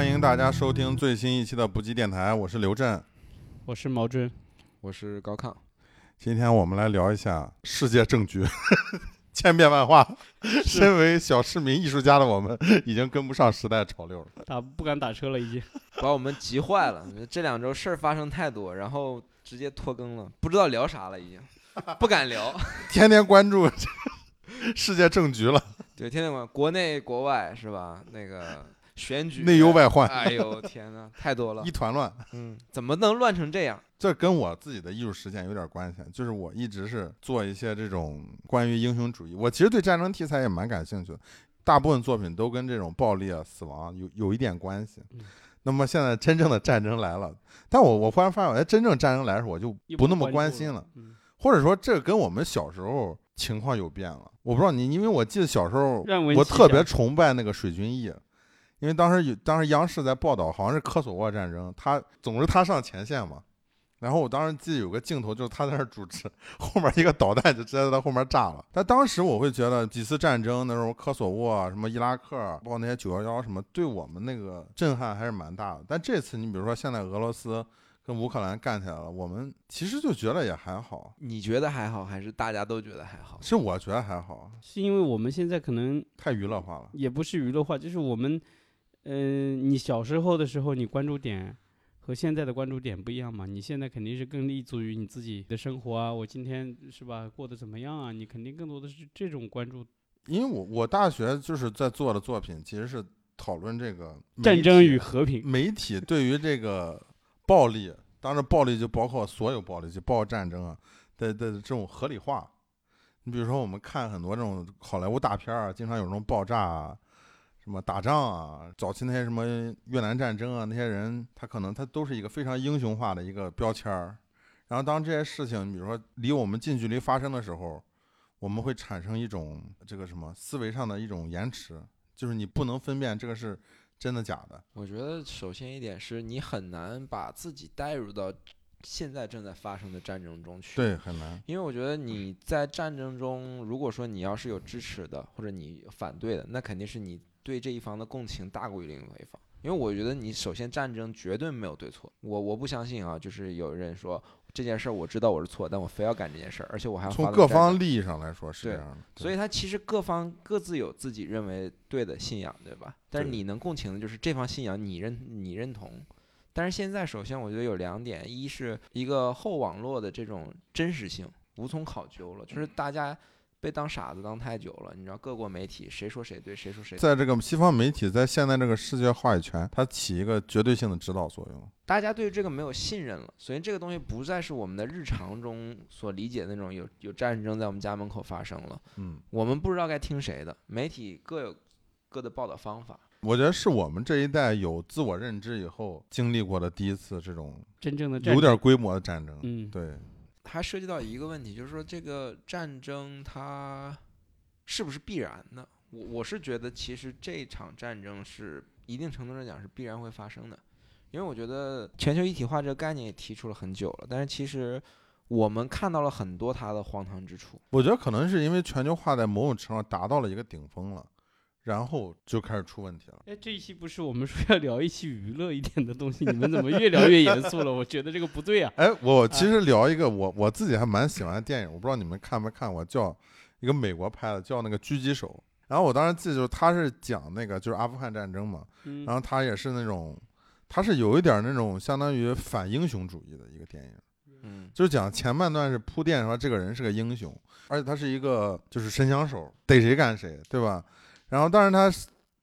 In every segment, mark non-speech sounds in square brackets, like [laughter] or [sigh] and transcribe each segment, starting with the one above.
欢迎大家收听最新一期的不羁电台，我是刘震。我是毛军，我是高亢。今天我们来聊一下世界政局，[laughs] 千变万化。身为小市民艺术家的我们，已经跟不上时代潮流了。打不敢打车了，已经。把我们急坏了。这两周事儿发生太多，然后直接拖更了，不知道聊啥了，已经不敢聊。[laughs] 天天关注 [laughs] 世界政局了。对，天天关国内国外是吧？那个选举内忧外患，哎呦天哪，太多了，一团乱。嗯，怎么能乱成这样？这跟我自己的艺术实践有点关系，就是我一直是做一些这种关于英雄主义。我其实对战争题材也蛮感兴趣的，大部分作品都跟这种暴力啊、死亡有有一点关系。那么现在真正的战争来了，但我我忽然发现，哎，真正战争来的时候，我就不那么关心了。或者说，这跟我们小时候情况有变了。我不知道你，因为我记得小时候我特别崇拜那个水军毅，因为当时有当时央视在报道，好像是科索沃战争，他总是他上前线嘛。然后我当时记得有个镜头，就是他在那主持，后面一个导弹就直接在他后面炸了。但当时我会觉得几次战争，那时候科索沃、什么伊拉克，包括那些九幺幺什么，对我们那个震撼还是蛮大的。但这次你比如说现在俄罗斯跟乌克兰干起来了，我们其实就觉得也还好。你觉得还好，还是大家都觉得还好？是我觉得还好，是因为我们现在可能太娱乐化了，也不是娱乐化，就是我们，嗯，你小时候的时候，你关注点。和现在的关注点不一样嘛？你现在肯定是更立足于你自己的生活啊，我今天是吧过得怎么样啊？你肯定更多的是这种关注。因为我我大学就是在做的作品，其实是讨论这个战争与和平。媒体对于这个暴力，当然暴力就包括所有暴力，就包括战争啊的的这种合理化。你比如说，我们看很多这种好莱坞大片啊，经常有这种爆炸啊。什么打仗啊？早期那些什么越南战争啊，那些人他可能他都是一个非常英雄化的一个标签儿。然后当这些事情，比如说离我们近距离发生的时候，我们会产生一种这个什么思维上的一种延迟，就是你不能分辨这个是真的假的。我觉得首先一点是你很难把自己带入到现在正在发生的战争中去。对，很难。因为我觉得你在战争中，如果说你要是有支持的或者你反对的，那肯定是你。对这一方的共情大过于另外一方，因为我觉得你首先战争绝对没有对错，我我不相信啊，就是有人说这件事儿我知道我是错，但我非要干这件事儿，而且我还要从各方利益上来说是这样的，所以他其实各方各自有自己认为对的信仰，对吧？但是你能共情的就是这方信仰你认你认同，但是现在首先我觉得有两点，一是一个后网络的这种真实性无从考究了，就是大家。被当傻子当太久了，你知道各国媒体谁说谁对，谁说谁。在这个西方媒体在现在这个世界话语权，它起一个绝对性的指导作用。大家对这个没有信任了，所以这个东西不再是我们的日常中所理解的那种有有战争在我们家门口发生了。嗯，我们不知道该听谁的，媒体各有各的报道方法。我觉得是我们这一代有自我认知以后经历过的第一次这种真正的有点规模的战争。嗯，对。还涉及到一个问题，就是说这个战争它是不是必然的？我我是觉得，其实这场战争是一定程度上讲是必然会发生的，因为我觉得全球一体化这个概念也提出了很久了，但是其实我们看到了很多它的荒唐之处。我觉得可能是因为全球化在某种程度上达到了一个顶峰了。然后就开始出问题了。哎，这一期不是我们说要聊一期娱乐一点的东西，你们怎么越聊越严肃了？我觉得这个不对啊。哎，我其实聊一个我我自己还蛮喜欢的电影，我不知道你们看没看过，叫一个美国拍的，叫那个《狙击手》。然后我当时记得就是他是讲那个就是阿富汗战争嘛，然后他也是那种，他是有一点那种相当于反英雄主义的一个电影。嗯，就是讲前半段是铺垫说这个人是个英雄，而且他是一个就是神枪手，逮谁干谁，对吧？然后，但是他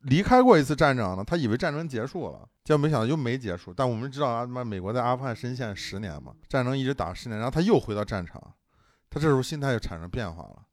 离开过一次战场呢，他以为战争结束了，结果没想到又没结束。但我们知道啊，他妈美国在阿富汗深陷十年嘛，战争一直打十年，然后他又回到战场，他这时候心态就产生变化了，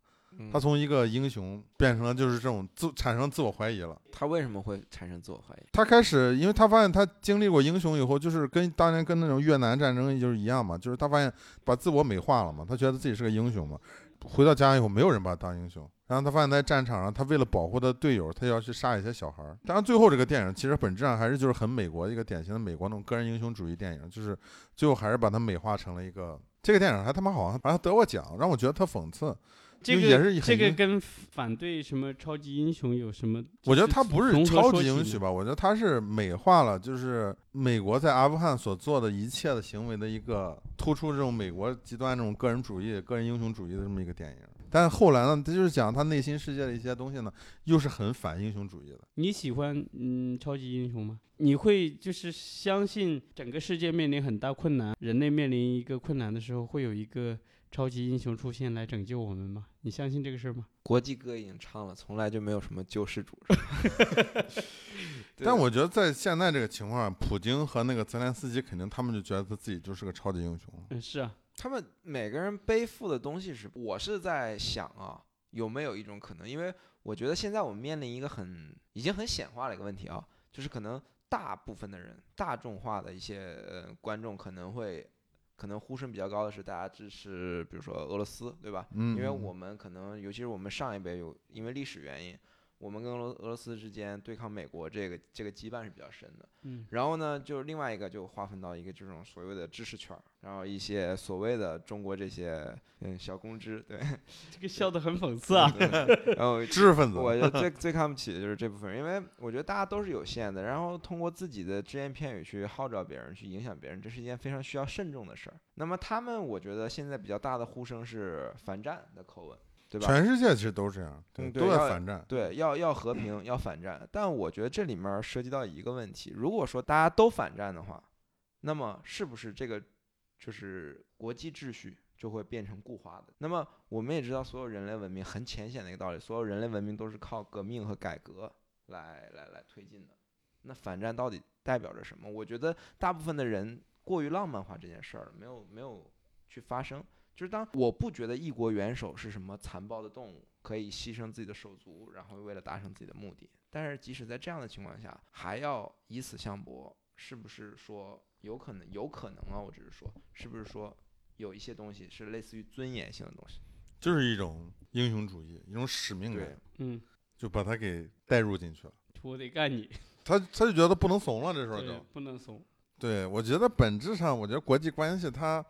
他从一个英雄变成了就是这种自产生自我怀疑了。他为什么会产生自我怀疑？他开始，因为他发现他经历过英雄以后，就是跟当年跟那种越南战争就是一样嘛，就是他发现把自我美化了嘛，他觉得自己是个英雄嘛。回到家以后，没有人把他当英雄。然后他发现，在战场上，他为了保护他的队友，他要去杀一些小孩儿。当然，最后这个电影其实本质上还是就是很美国一个典型的美国那种个人英雄主义电影，就是最后还是把它美化成了一个这个电影还他妈好像好像得过奖，让我觉得特讽刺。这个也是个这个跟反对什么超级英雄有什么？我觉得就他不是超级英雄吧，我觉得他是美化了，就是美国在阿富汗所做的一切的行为的一个突出这种美国极端这种个人主义、个人英雄主义的这么一个电影。但后来呢，他就是讲他内心世界的一些东西呢，又是很反英雄主义的。你喜欢嗯超级英雄吗？你会就是相信整个世界面临很大困难，人类面临一个困难的时候，会有一个超级英雄出现来拯救我们吗？你相信这个事儿吗？国际歌已经唱了，从来就没有什么救世主。[laughs] [laughs] 但我觉得在现在这个情况，普京和那个泽连斯基肯定他们就觉得他自己就是个超级英雄。嗯，是啊，他们每个人背负的东西是，我是在想啊，有没有一种可能？因为我觉得现在我们面临一个很已经很显化的一个问题啊，就是可能大部分的人，大众化的一些呃观众可能会，可能呼声比较高的是大家支持，比如说俄罗斯，对吧？嗯，因为我们可能，尤其是我们上一辈有因为历史原因，我们跟俄罗俄罗斯之间对抗美国这个这个羁绊是比较深的。嗯，然后呢，就是另外一个就划分到一个这种所谓的知识圈儿，然后一些所谓的中国这些嗯小公知，对，[laughs] 这个笑得很讽刺啊。[laughs] 对然后 [laughs] 知识分子，我就最最看不起的就是这部分人，因为我觉得大家都是有限的，然后通过自己的只言片语去号召别人，去影响别人，这是一件非常需要慎重的事儿。那么他们，我觉得现在比较大的呼声是反战的口吻，对吧？全世界其实都这样，都在嗯对要反战。对，要要和平，要反战。但我觉得这里面涉及到一个问题：如果说大家都反战的话，那么是不是这个就是国际秩序就会变成固化的？那么我们也知道，所有人类文明很浅显的一个道理，所有人类文明都是靠革命和改革来来来推进的。那反战到底代表着什么？我觉得大部分的人过于浪漫化这件事儿，没有没有去发生。就是当我不觉得一国元首是什么残暴的动物，可以牺牲自己的手足，然后为了达成自己的目的。但是即使在这样的情况下，还要以死相搏，是不是说有可能？有可能啊，我只是说，是不是说有一些东西是类似于尊严性的东西？就是一种英雄主义，一种使命感，，嗯，就把他给带入进去了。我得干你，[laughs] 他他就觉得不能怂了，这时候就，不能怂。对我觉得本质上，我觉得国际关系它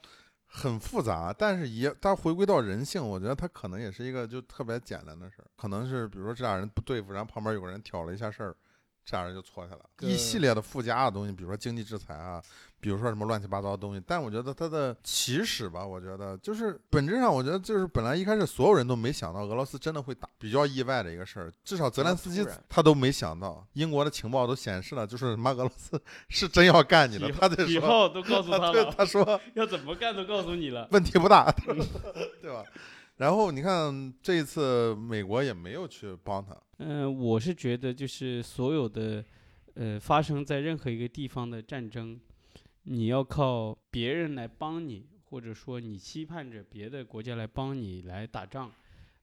很复杂，但是也它回归到人性，我觉得他可能也是一个就特别简单的事儿，可能是比如说这俩人不对付，然后旁边有个人挑了一下事儿。这样人就错下了，一系列的附加的东西，比如说经济制裁啊，比如说什么乱七八糟的东西。但我觉得它的起始吧，我觉得就是本质上，我觉得就是本来一开始所有人都没想到俄罗斯真的会打，比较意外的一个事儿。至少泽连斯基他都没想到，英国的情报都显示了，就是妈俄罗斯 [laughs] 是真要干你的，以他得以说，后都告诉他对了，他说要怎么干都告诉你了。问题不大，[laughs] 对吧？然后你看这一次美国也没有去帮他，嗯、我是觉得就是所有的，呃，发生在任何一个地方的战争，你要靠别人来帮你，或者说你期盼着别的国家来帮你来打仗，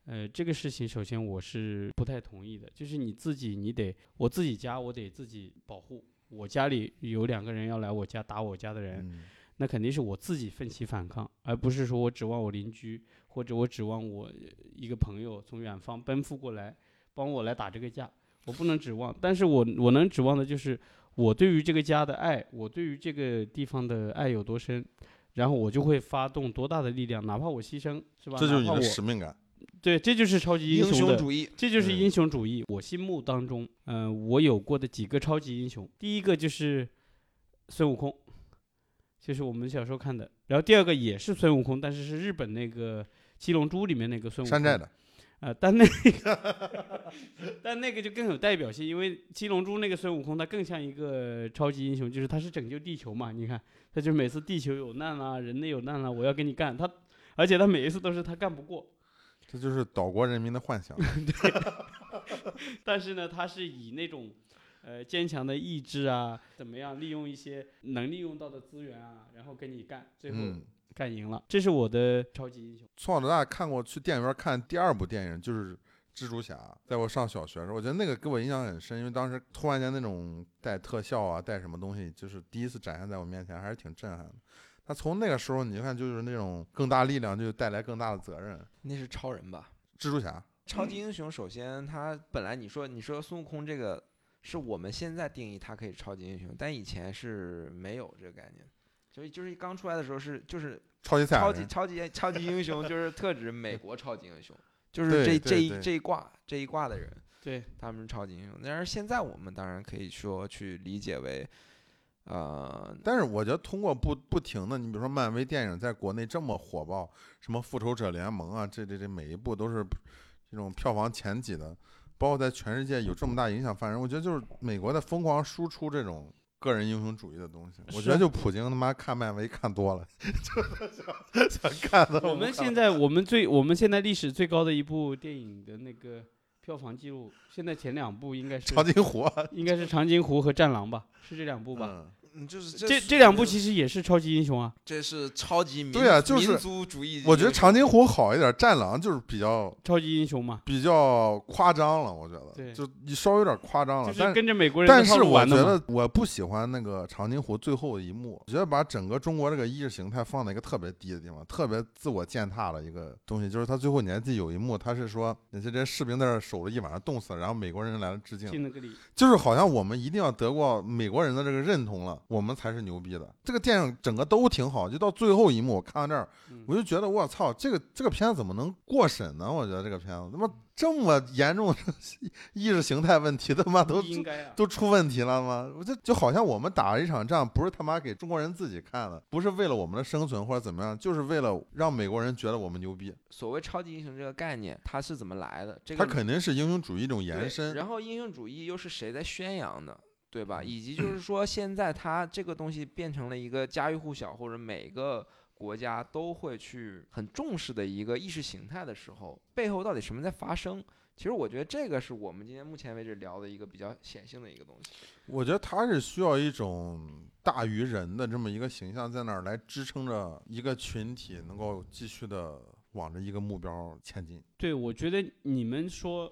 呃，这个事情首先我是不太同意的。就是你自己，你得我自己家我得自己保护。我家里有两个人要来我家打我家的人，嗯，那肯定是我自己奋起反抗，而不是说我指望我邻居或者我指望我呃一个朋友从远方奔赴过来帮我来打这个架，我不能指望。但是我我能指望的就是我对于这个家的爱，我对于这个地方的爱有多深，然后我就会发动多大的力量，哪怕我牺牲，是吧？这就是你的使命感。对，这就是超级英雄的雄主义，嗯这就是英雄主义。我心目当中，嗯、我有过的几个超级英雄，第一个就是孙悟空，就是我们小时候看的。然后第二个也是孙悟空，但是是日本那个《七龙珠》里面那个孙悟空。山寨的，呃、但那个，[laughs] 但那个就更有代表性，因为《七龙珠》那个孙悟空他更像一个超级英雄，就是他是拯救地球嘛。你看，他就每次地球有难啦，人类有难啦，我要跟你干。他，而且他每一次都是他干不过，这就是岛国人民的幻想。[laughs] 对但是呢，他是以那种呃坚强的意志啊，怎么样利用一些能利用到的资源啊，然后跟你干，最后嗯，干赢了。这是我的超级英雄。从小到大看过去电影院看第二部电影就是蜘蛛侠，在我上小学的时候，我觉得那个给我印象很深，因为当时突然间那种带特效啊，带什么东西，就是第一次展现在我面前，还是挺震撼的。那从那个时候，你就看就是那种更大力量就带来更大的责任。那是超人吧？蜘蛛侠，超级英雄首先他本来你说你说孙悟空这个是我们现在定义它可以超级英雄，但以前是没有这个概念，所以就是刚出来的时候是就是超级赛超级，超级超级英雄就是特指美国超级英雄，就是这这一这一挂这一挂的人，对，他们是超级英雄。但是现在我们当然可以说去理解为，呃，但是我觉得通过不不停的，你比如说漫威电影在国内这么火爆，什么复仇者联盟啊，这这这每一部都是这种票房前几的，包括在全世界有这么大影响范围，我觉得就是美国在疯狂输出这种个人英雄主义的东西。我觉得就普京他妈看漫威看多了，[laughs] 就是想想看的。我们现在我们最我们现在历史最高的一部电影的那个票房记录，现在前两部应该是长津湖啊，应该是长津湖和战狼吧，是这两部吧？嗯嗯，就是这这两部其实也是超级英雄啊，这是超级民对啊就是民族主义。我觉得长津湖好一点，战狼就是比较超级英雄嘛，比较夸张了，我觉得，对就你稍微有点夸张了，就是但是。跟着美国人的但是我。觉得我不喜欢那个长津湖最后一幕，我觉得把整个中国这个意识形态放在一个特别低的地方，特别自我践踏的一个东西。就是他最后你还记得有一幕，他是说那些这些士兵在这儿守了一晚上冻死了，然后美国人来了致敬，进了个礼，就是好像我们一定要得过美国人的这个认同了，我们才是牛逼的。这个电影整个都挺好，就到最后一幕，我看到这儿，嗯我就觉得我操，这个这个片子怎么能过审呢？我觉得这个片子他妈这么严重的 [laughs] 意识形态问题，他妈都。都出问题了吗？我这就好像我们打了一场仗，不是他妈给中国人自己看的，不是为了我们的生存或者怎么样，就是为了让美国人觉得我们牛逼。所谓超级英雄这个概念，它是怎么来的？这它个肯定是英雄主义一种延伸。然后英雄主义又是谁在宣扬的，对吧？嗯以及就是说，现在它这个东西变成了一个家喻户晓，或者每个国家都会去很重视的一个意识形态的时候，背后到底什么在发生？其实我觉得这个是我们今天目前为止聊的一个比较显性的一个东西。我觉得它是需要一种大于人的这么一个形象在那儿来支撑着一个群体能够继续的往着一个目标前进。对，我觉得你们说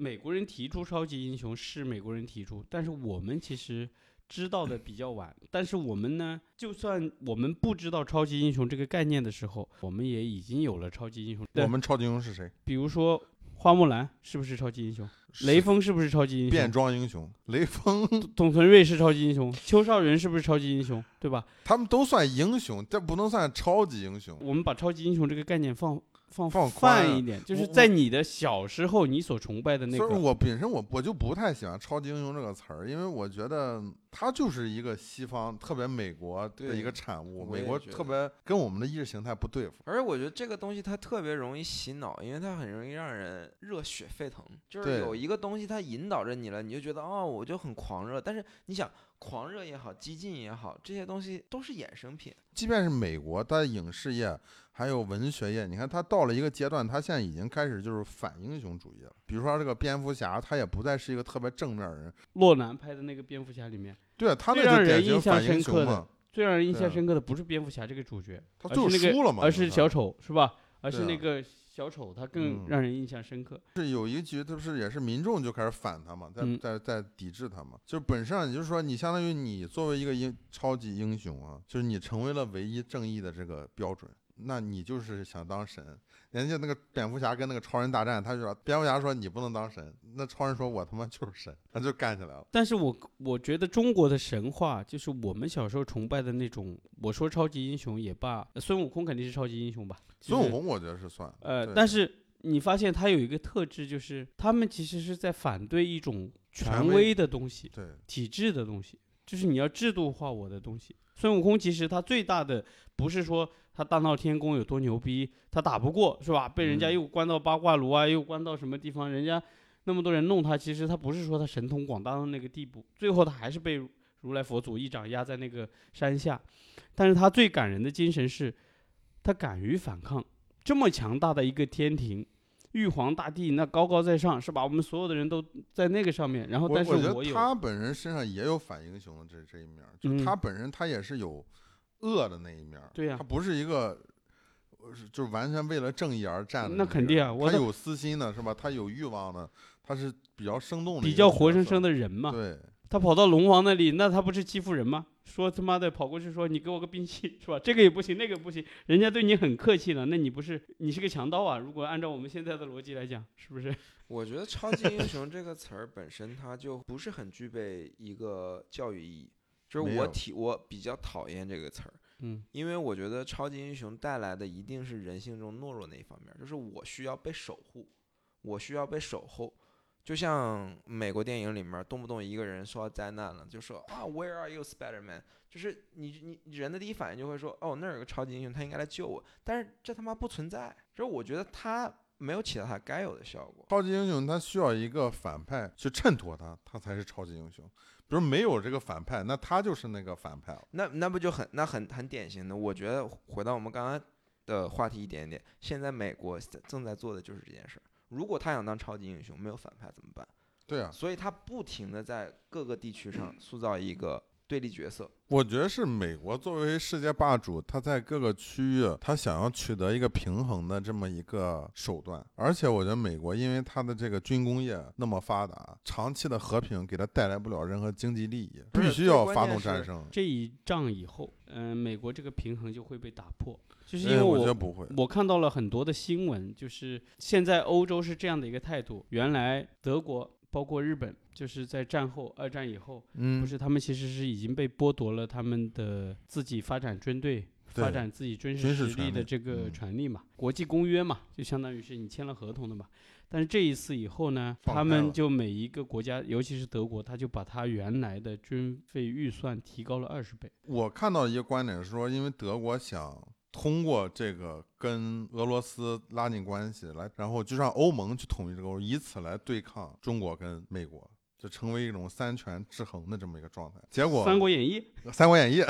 美国人提出超级英雄是美国人提出，但是我们其实知道的比较晚。但是我们呢，就算我们不知道超级英雄这个概念的时候，我们也已经有了超级英雄。我们超级英雄是谁？比如说花木兰是不是超级英雄？雷锋是不是超级英雄变？装英雄，雷锋董存瑞是超级英雄，邱少云是不是超级英雄？对吧？他们都算英雄，但不能算超级英雄。我们把超级英雄这个概念放放放宽一点，就是在你的小时候你所崇拜的那个。就是，我本身我我就不太喜欢“超级英雄”这个词儿，因为我觉得它就是一个西方特别美国的一个产物，美国特别跟我们的意识形态不对付。而且我觉得这个东西它特别容易洗脑，因为它很容易让人热血沸腾。就是有一个东西它引导着你了，你就觉得哦，我就很狂热。但是你想，狂热也好，激进也好，这些东西都是衍生品。即便是美国，它的影视业还有文学业，你看它到了一个阶段，它现在已经开始就是反英雄主义了。比如说这个蝙蝠侠，他也不再是一个特别正面的人，洛南拍的那个蝙蝠侠里面，对啊，他那最让就典人印象型反英深刻的雄嘛，最让人印象深刻的不是蝙蝠侠这个主角，他最后而是那输了嘛，个而是小丑是吧？而是那个小丑，他更嗯让人印象深刻。是有一局，他不是也是民众就开始反他嘛，在嗯在在抵制他嘛。就是本身上，也就是说，你相当于你作为一个英超级英雄啊，就是你成为了唯一正义的这个标准，那你就是想当神。人家那个蝙蝠侠跟那个超人大战，他就说蝙蝠侠说你不能当神，那超人说我他妈就是神，他就干起来了。但是我我觉得中国的神话就是我们小时候崇拜的那种，我说超级英雄也罢，呃孙悟空肯定是超级英雄吧？就是孙悟空我觉得是算，呃，但是你发现他有一个特质，就是他们其实是在反对一种权威的东西、对，体制的东西，就是你要制度化我的东西。孙悟空其实他最大的不是说他大闹天宫有多牛逼，他打不过是吧？被人家嗯又关到八卦炉啊，又关到什么地方，人家那么多人弄他，其实他不是说他神通广大到那个地步，最后他还是被如来佛祖一掌压在那个山下。但是他最感人的精神是，他敢于反抗，这么强大的一个天庭。玉皇大帝那高高在上是吧？我们所有的人都在那个上面，然后但是我觉得他本人身上也有反英雄的这这一面，就他本人他也是有恶的那一面儿，对呀他不是一个。就是完全为了正义而战的那肯定啊我他有私心的是吧？他有欲望的，他是比较生动的，比较活生生。的人嘛。对，他跑到龙王那里，那他不是欺负人吗？说他妈的跑过去说你给我个兵器是吧？这个也不行，那个不行，人家对你很客气了，那你不是你是个强盗啊？如果按照我们现在的逻辑来讲，是不是？[laughs] 我觉得“超级英雄”这个词儿本身它就不是很具备一个教育意义，就是我体我比较讨厌这个词儿，嗯因为我觉得超级英雄带来的一定是人性中懦弱那一方面，就是我需要被守护，我需要被守候。就像美国电影里面，动不动一个人受到灾难了，就说啊，Where are you, Spider-Man？就是你你人的第一反应就会说，哦，那儿有个超级英雄，他应该来救我。但是这他妈不存在，就是我觉得他没有起到他该有的效果。超级英雄他需要一个反派去衬托他，他才是超级英雄。比如没有这个反派，那他就是那个反派了。那那不就很那很很典型的？我觉得回到我们刚刚的话题一点点，现在美国正在做的就是这件事儿。如果他想当超级英雄，没有反派怎么办？对啊，所以他不停的在各个地区上塑造一个对立角色。我觉得是美国作为世界霸主，他在各个区域，他想要取得一个平衡的这么一个手段。而且我觉得美国因为它的这个军工业那么发达，长期的和平给他带来不了任何经济利益，必须要发动战争。这一仗以后，嗯、美国这个平衡就会被打破，就是因为我觉得不会。我看到了很多的新闻，就是现在欧洲是这样的一个态度。原来德国包括日本，就是在战后二战以后，嗯不，是他们其实是已经被剥夺了他们的自己发展军队、发展自己军军事实力的这个嗯权利嘛。国际公约嘛，就相当于是你签了合同的嘛。但是这一次以后呢，他们就每一个国家，尤其是德国，他就把他原来的军费预算提高了二十倍。我看到一个观点是说，因为德国想通过这个跟俄罗斯拉近关系，来，然后就让欧盟去统一这个欧，以此来对抗中国跟美国，就成为一种三权制衡的这么一个状态。结果《三国演义》《三国演义》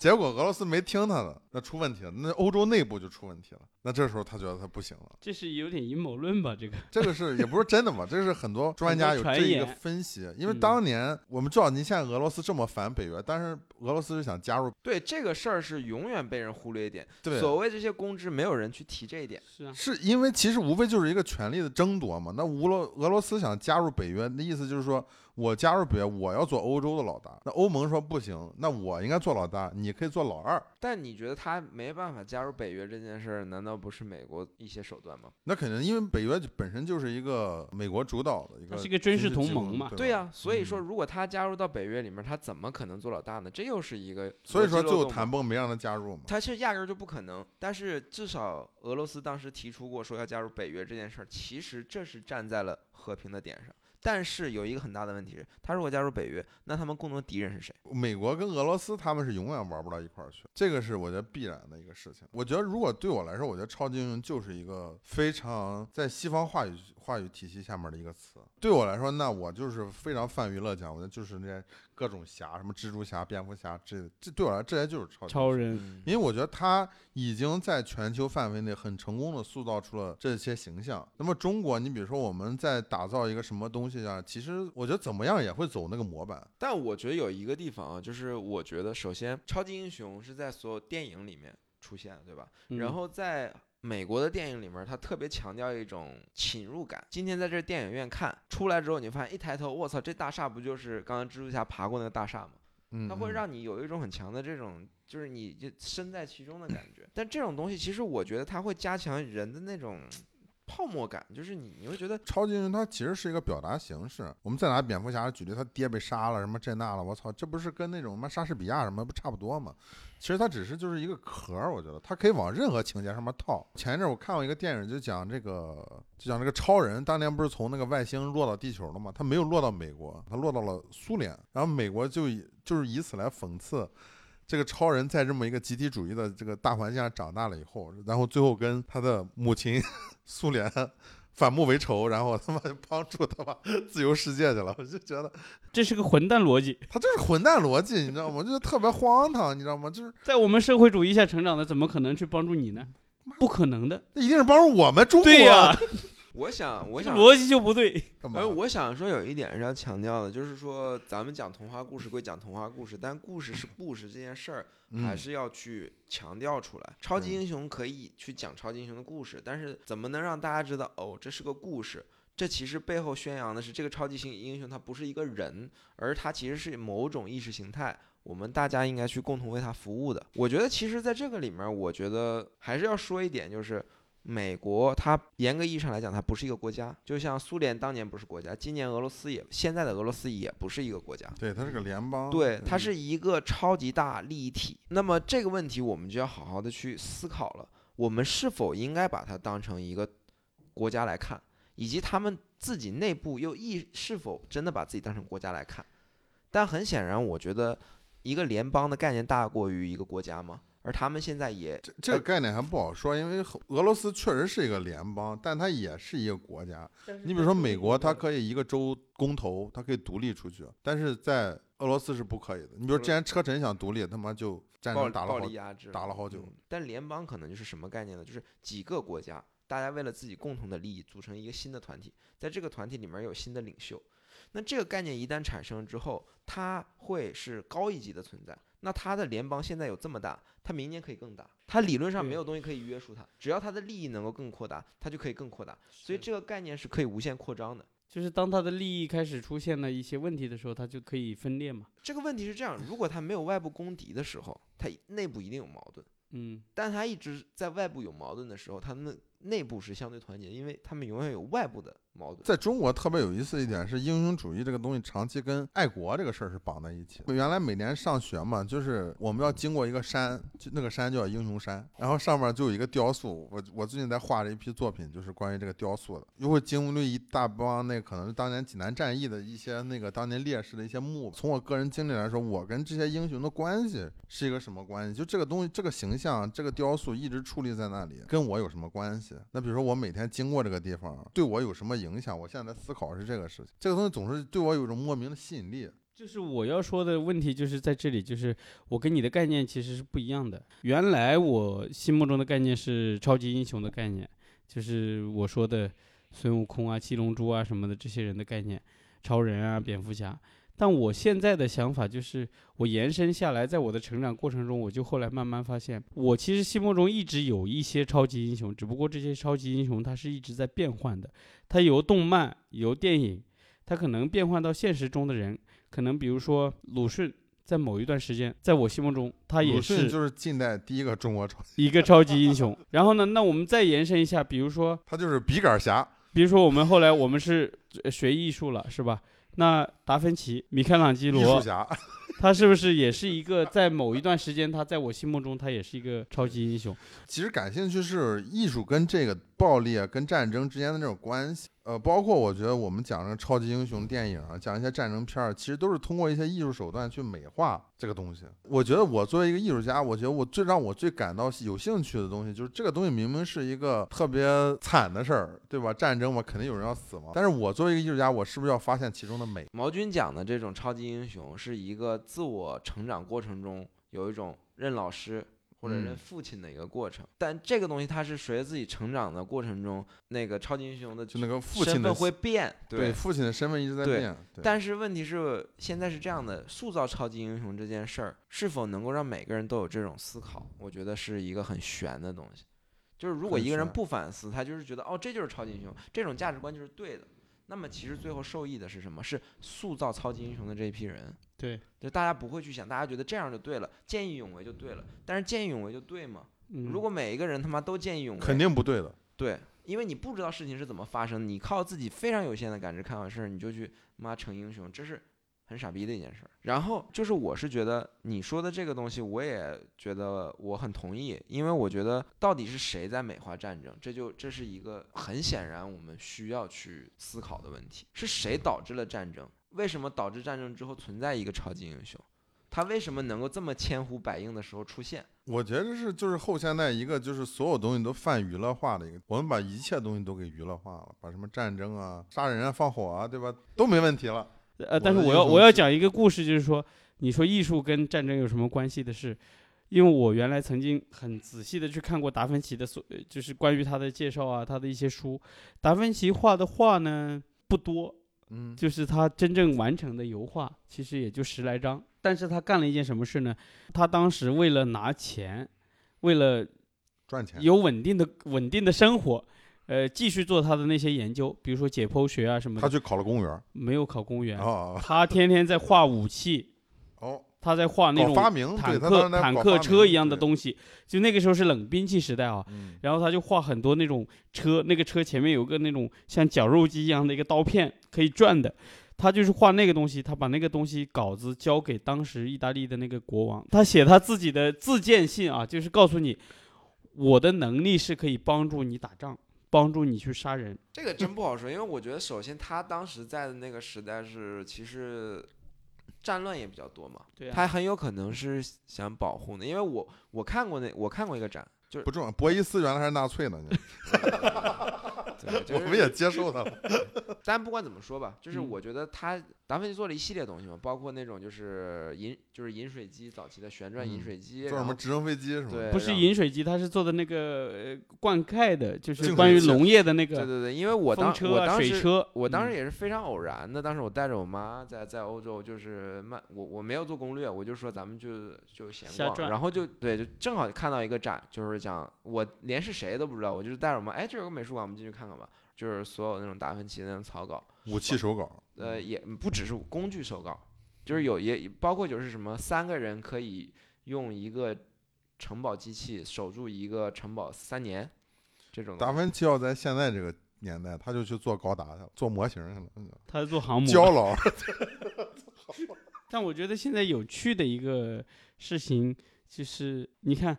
结果俄罗斯没听他的，那出问题了，那欧洲内部就出问题了。那这时候他觉得他不行了，这是有点阴谋论吧？这个这个是也不是真的嘛？这是很多专家有传这一个分析，因为嗯当年我们知道，您现在俄罗斯这么反北约，但是俄罗斯是想加入，对这个事儿是永远被人忽略一点。对，所谓这些公知，没有人去提这一点。是啊，是因为其实无非就是一个权力的争夺嘛。那乌罗俄罗斯想加入北约，那意思就是说我加入北约，我要做欧洲的老大。那欧盟说不行，那我应该做老大，你可以做老二。但你觉得他没办法加入北约这件事儿，难道不是美国一些手段吗？那肯定，因为北约本身就是一个美国主导的一个，它是一个军事同盟嘛对呀、所以说嗯如果他加入到北约里面，他怎么可能做老大呢？这又是一个所以说最后谈崩没让他加入嘛。他是压根儿就不可能。但是至少俄罗斯当时提出过说要加入北约这件事儿，其实这是站在了和平的点上。但是有一个很大的问题是，他如果加入北约，那他们共同敌人是谁？美国跟俄罗斯他们是永远玩不到一块儿去，这个是我觉得必然的一个事情。我觉得如果对我来说，我觉得超级英雄就是一个非常在西方话语话语体系下面的一个词。对我来说，那我就是非常泛娱乐讲，我觉得就是那些各种侠，什么蜘蛛侠、蝙蝠侠，这这对我来说这些就是超级英雄超人。嗯因为我觉得他已经在全球范围内很成功的塑造出了这些形象。那么中国，你比如说我们在打造一个什么东西啊，其实我觉得怎么样也会走那个模板。但我觉得有一个地方啊，就是我觉得首先超级英雄是在所有电影里面出现，对吧？嗯然后在美国的电影里面，它特别强调一种侵入感。今天在这电影院看出来之后，你发现一抬头，我操，这大厦不就是刚刚蜘蛛侠爬过那个大厦吗？嗯，它会嗯让你有一种很强的这种，就是你就身在其中的感觉。但这种东西，其实我觉得它会加强人的那种泡沫感，就是你你会觉得超级英雄它其实是一个表达形式。我们再拿蝙蝠侠举例，他爹被杀了，什么这那了，我操，这不是跟那种什么莎士比亚什么不差不多吗？其实它只是就是一个壳儿，我觉得它可以往任何情节上面套。前一阵我看过一个电影，就讲这个，就讲这个超人当年不是从那个外星落到地球了吗？他没有落到美国，他落到了苏联，然后美国就以就是以此来讽刺。这个超人在这么一个集体主义的这个大环境下长大了以后，然后最后跟他的母亲 [laughs] 苏联反目为仇，然后他妈就帮助他妈 [laughs] 自由世界去了。我就觉得这是个混蛋逻辑，他就是混蛋逻辑，你知道吗？就是特别荒唐，你知道吗？就是在我们社会主义下成长的，怎么可能去帮助你呢？不可能的。那一定是帮助我们中国。对呀、[laughs] 我想我想逻辑就不对。[laughs] 干嘛而？我想说有一点是要强调的，就是说咱们讲童话故事归讲童话故事，但故事是故事这件事儿还嗯是要去强调出来。超级英雄可以去讲超级英雄的故事，但是怎么能让大家知道哦，这是个故事？这其实背后宣扬的是这个超级型英雄他不是一个人，而他其实是某种意识形态。我们大家应该去共同为他服务的。我觉得其实在这个里面，我觉得还是要说一点，就是美国它严格意义上来讲，它不是一个国家，就像苏联当年不是国家，今年俄罗斯也现在的俄罗斯也不是一个国家。对，它是个联邦。对，它是一个超级大利益体。那么这个问题我们就要好好的去思考了，我们是否应该把它当成一个国家来看，以及他们自己内部又意是否真的把自己当成国家来看？但很显然，我觉得一个联邦的概念大过于一个国家嘛。而他们现在也这这个概念还不好说，因为俄罗斯确实是一个联邦，但它也是一个国家。你比如说美国，它可以一个州公投，它可以独立出去，但是在俄罗斯是不可以的。你比如，既然车臣想独立，他妈就战争打了好打了好久。但联邦可能就是什么概念呢？就是几个国家，大家为了自己共同的利益组成一个新的团体，在这个团体里面有新的领袖。那这个概念一旦产生之后，它会是高一级的存在。那他的联邦现在有这么大，他明年可以更大。他理论上没有东西可以约束他，只要他的利益能够更扩大，他就可以更扩大。所以这个概念是可以无限扩张的。就是当他的利益开始出现了一些问题的时候，他就可以分裂嘛。这个问题是这样：如果他没有外部公敌的时候，他内部一定有矛盾。嗯，但他一直在外部有矛盾的时候，他们内部是相对团结，因为他们永远有外部的。矛盾。在中国特别有意思一点是，英雄主义这个东西长期跟爱国这个事儿是绑在一起。原来每年上学嘛，就是我们要经过一个山，就那个山叫英雄山，然后上面就有一个雕塑。我我最近在画着一批作品，就是关于这个雕塑的。又会经历一大帮那可能是当年济南战役的一些那个当年烈士的一些墓。从我个人经历来说，我跟这些英雄的关系是一个什么关系？就这个东西，这个形象，这个雕塑一直矗立在那里，跟我有什么关系？那比如说我每天经过这个地方，对我有什么？影响我现在在思考是这个事情，这个东西总是对我有一种莫名的吸引力。就是我要说的问题，就是在这里，就是我跟你的概念其实是不一样的。原来我心目中的概念是超级英雄的概念，就是我说的孙悟空啊、七龙珠啊什么的这些人的概念，超人啊、蝙蝠侠。但我现在的想法就是，我延伸下来，在我的成长过程中，我就后来慢慢发现，我其实心目中一直有一些超级英雄，只不过这些超级英雄它是一直在变换的，它由动漫、由电影，它可能变换到现实中的人，可能比如说鲁迅，在某一段时间，在我心目中，他也是就是近代第一个中国超一个超级英雄。然后呢，那我们再延伸一下，比如说他就是笔杆侠，比如说我们后来我们是学艺术了，是吧？那达芬奇、米开朗基罗，他是不是也是一个在某一段时间，他在我心目中，他也是一个超级英雄？其实感兴趣是艺术跟这个。暴力啊，跟战争之间的那种关系，呃，包括我觉得我们讲这个超级英雄电影啊，讲一些战争片儿，其实都是通过一些艺术手段去美化这个东西。我觉得我作为一个艺术家，我觉得我最让我最感到有兴趣的东西，就是这个东西明明是一个特别惨的事儿，对吧？战争嘛，肯定有人要死亡。但是我作为一个艺术家，我是不是要发现其中的美？毛军讲的这种超级英雄，是一个自我成长过程中有一种认老师。或者是父亲的一个过程，但这个东西它是随着自己成长的过程中，那个超级英雄的就那个父亲的会变，对父亲的身份一直在变。但是问题是现在是这样的，塑造超级英雄这件事儿是否能够让每个人都有这种思考，我觉得是一个很悬的东西。就是如果一个人不反思，他就是觉得哦这就是超级英雄，这种价值观就是对的。那么其实最后受益的是什么？是塑造超级英雄的这一批人。对，就大家不会去想，大家觉得这样就对了，见义勇为就对了。但是见义勇为就对吗？如果每一个人他妈都见义勇为，肯定不对的。对，因为你不知道事情是怎么发生，你靠自己非常有限的感知看完事儿，你就去妈成英雄，这是。很傻逼的一件事儿，然后就是我是觉得你说的这个东西，我也觉得我很同意，因为我觉得到底是谁在美化战争，这就这是一个很显然我们需要去思考的问题，是谁导致了战争？为什么导致战争之后存在一个超级英雄？他为什么能够这么千呼百应的时候出现？我觉得是就是后现代一个就是所有东西都泛娱乐化的一个，我们把一切东西都给娱乐化了，把什么战争啊、杀人啊、放火啊，对吧，都没问题了。呃，但是我要我要讲一个故事，就是说，你说艺术跟战争有什么关系的是，因为我原来曾经很仔细的去看过达芬奇的所，就是关于他的介绍啊，他的一些书。达芬奇画的画呢不多，嗯，就是他真正完成的油画其实也就十来张。但是他干了一件什么事呢？他当时为了拿钱，为了赚钱，有稳定的稳定的生活。呃，继续做他的那些研究，比如说解剖学啊什么的。他去考了公务员？没有考公务员。哦。他天天在画武器。哦。他在画那种发明，坦克坦克车一样的东西，就那个时候是冷兵器时代啊。嗯然后他就画很多那种车，那个车前面有个那种像绞肉机一样的一个刀片，可以转的。他就是画那个东西，他把那个东西稿子交给当时意大利的那个国王，他写他自己的自荐信啊，就是告诉你，我的能力是可以帮助你打仗，帮助你去杀人。这个真不好说，因为我觉得首先他当时在的那个时代是其实战乱也比较多嘛，对啊他很有可能是想保护呢，因为我我看过那我看过一个展，就是不重要。博伊斯原来还是纳粹呢，[laughs] 对，就我们也接受他了。[laughs] 但不管怎么说吧，就是嗯我觉得他达芬奇做了一系列东西嘛，包括那种就是饮就是饮水机早期的旋转饮嗯水机，做什么直升飞机是吗？对不是饮水机，他是做的那个呃灌溉的，就是关于农业的那个对对对，因为我当我当时水车。我当嗯时也是非常偶然的，当时我带着我妈在在欧洲，就是慢，我我没有做攻略，我就说咱们就就闲逛，然后就对，就正好看到一个展，就是讲我连是谁都不知道，我就是带着我妈，哎，这有个美术馆，我们进去看看吧，就是所有那种达芬奇的那种草稿，武器手稿，呃，也不只是工具手稿，就是有也包括就是什么三个人可以用一个城堡机器守住一个城堡三年，这种达芬奇要在现在这个年代，他就去做高达去了，做模型去了，他是做航母的，[laughs] 焦 [laughs] 老但我觉得现在有趣的一个事情就是，你看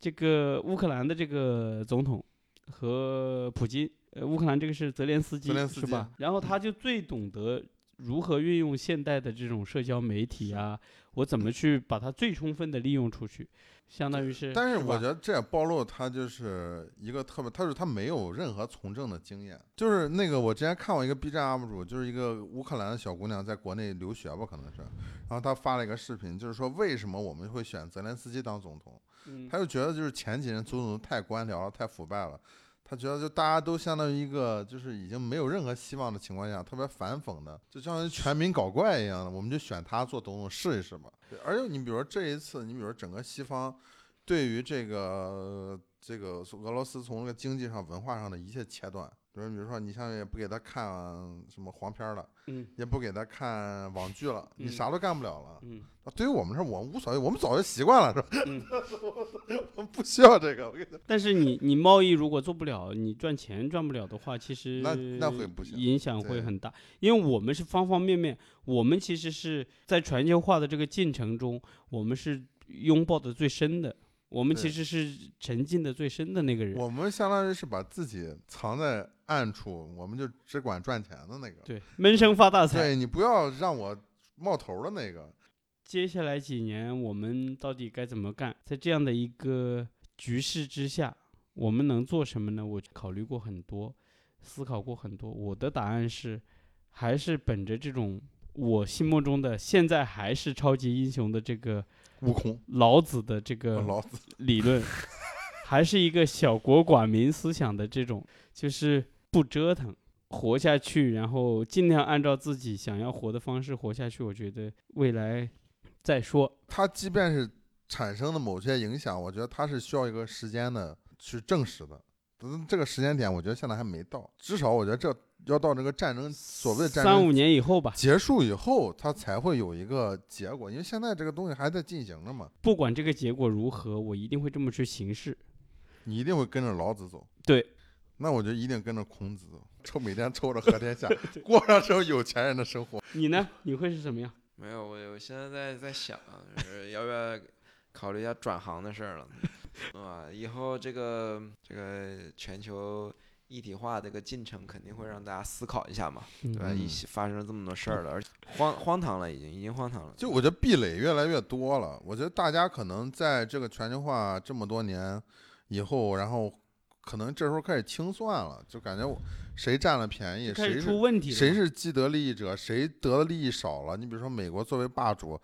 这个乌克兰的这个总统和普京，呃，乌克兰这个是泽连斯基，泽连斯基是吧？然后他就最懂得如何运用现代的这种社交媒体啊，我怎么去把它最充分的利用出去，相当于是。但是我觉得这也暴露他就是一个特别，他是他没有任何从政的经验。就是那个我之前看过一个 B 站 UP 主，就是一个乌克兰的小姑娘在国内留学吧，可能是，然后她发了一个视频，就是说为什么我们会选泽连斯基当总统。嗯他就觉得就是前几任总统太官僚了，太腐败了。他觉得就大家都相当于一个就是已经没有任何希望的情况下，特别反讽的，就相当于全民搞怪一样的，我们就选他做总统试一试嘛。而且你比如说这一次，你比如说整个西方对于这个这个俄罗斯从这个经济上、文化上的一切切断，比如比如说你像也不给他看什么黄片了，嗯也不给他看网剧了，你嗯啥都干不了了。嗯啊对于我们这我们无所谓，我们早就习惯了，是吧？嗯。[laughs] 我们不需要这个。我跟你讲，但是你你贸易如果做不了，你赚钱赚不了的话，其实那那会不行影响会很大。因为我们是方方面面，我们其实是在全球化的这个进程中，我们是拥抱的最深的，我们其实是沉浸的最深的那个人。我们相当于是把自己藏在暗处，我们就只管赚钱的那个。对，闷声发大财。对你不要让我冒头的那个。接下来几年我们到底该怎么干？在这样的一个局势之下，我们能做什么呢？我考虑过很多，思考过很多。我的答案是，还是本着这种我心目中的现在还是超级英雄的这个悟空，老子的这个老子理论，[laughs] 还是一个小国寡民思想的这种，就是不折腾。活下去，然后尽量按照自己想要活的方式活下去。我觉得未来再说。它即便是产生的某些影响，我觉得它是需要一个时间的去证实的。嗯，这个时间点，我觉得现在还没到。至少我觉得这要到这个战争所谓的战争三五年以后吧，结束以后，它才会有一个结果。因为现在这个东西还在进行着嘛，不管这个结果如何，我一定会这么去行事。你一定会跟着老子走。对，那我就一定跟着孔子，抽每天抽着喝天下，[laughs] 过上这种有钱人的生活。你呢？你会是什么样？没有，我我现在在在想，就是 [laughs] 要不要考虑一下转行的事儿了，啊，以后这个这个全球一体化这个进程肯定会让大家思考一下嘛，对吧？一嗯起发生了这么多事儿了，而且荒荒唐了，已经已经荒唐了。就我觉得壁垒越来越多了，我觉得大家可能在这个全球化这么多年以后，然后可能这时候开始清算了，就感觉我谁占了便宜，谁是出问题了。谁？是既得利益者，谁得的利益少了。你比如说美国作为霸主，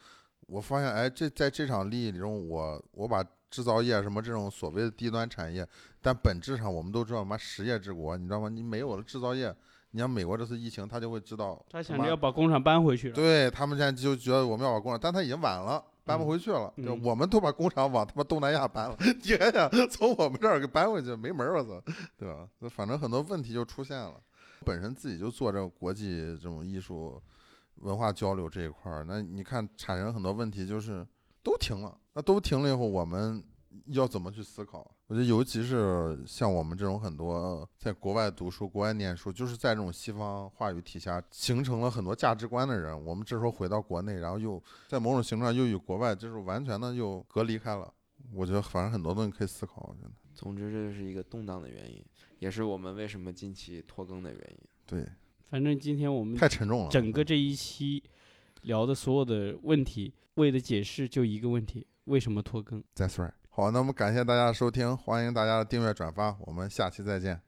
我发现哎，这在这场利益里中，我我把制造业什么这种所谓的低端产业，但本质上我们都知道，妈实业治国，你知道吗？你没有了制造业，你像美国这次疫情，他就会知道他想着要把工厂搬回去了。对他们现在就觉得我们要把工厂，但他已经晚了，搬不回去了。就嗯我们都把工厂往他妈东南亚搬了，你还想从我们这儿给搬回去，没门儿，我操，对吧？那反正很多问题就出现了。本身自己就做这个国际这种艺术文化交流这一块儿，那你看产生很多问题，就是都停了，那都停了以后，我们要怎么去思考？我觉得，尤其是像我们这种很多在国外读书、国外念书，就是在这种西方话语体系下形成了很多价值观的人，我们这时候回到国内，然后又在某种形式上又与国外就是完全的又隔离开了。我觉得反正很多东西可以思考。我觉得，总之这就是一个动荡的原因，也是我们为什么近期拖更的原因。对，反正今天我们太沉重了。整个这一期聊的所有的问题，为了解释就一个问题：为什么拖更？That's right。好，那么感谢大家的收听，欢迎大家的订阅转发，我们下期再见。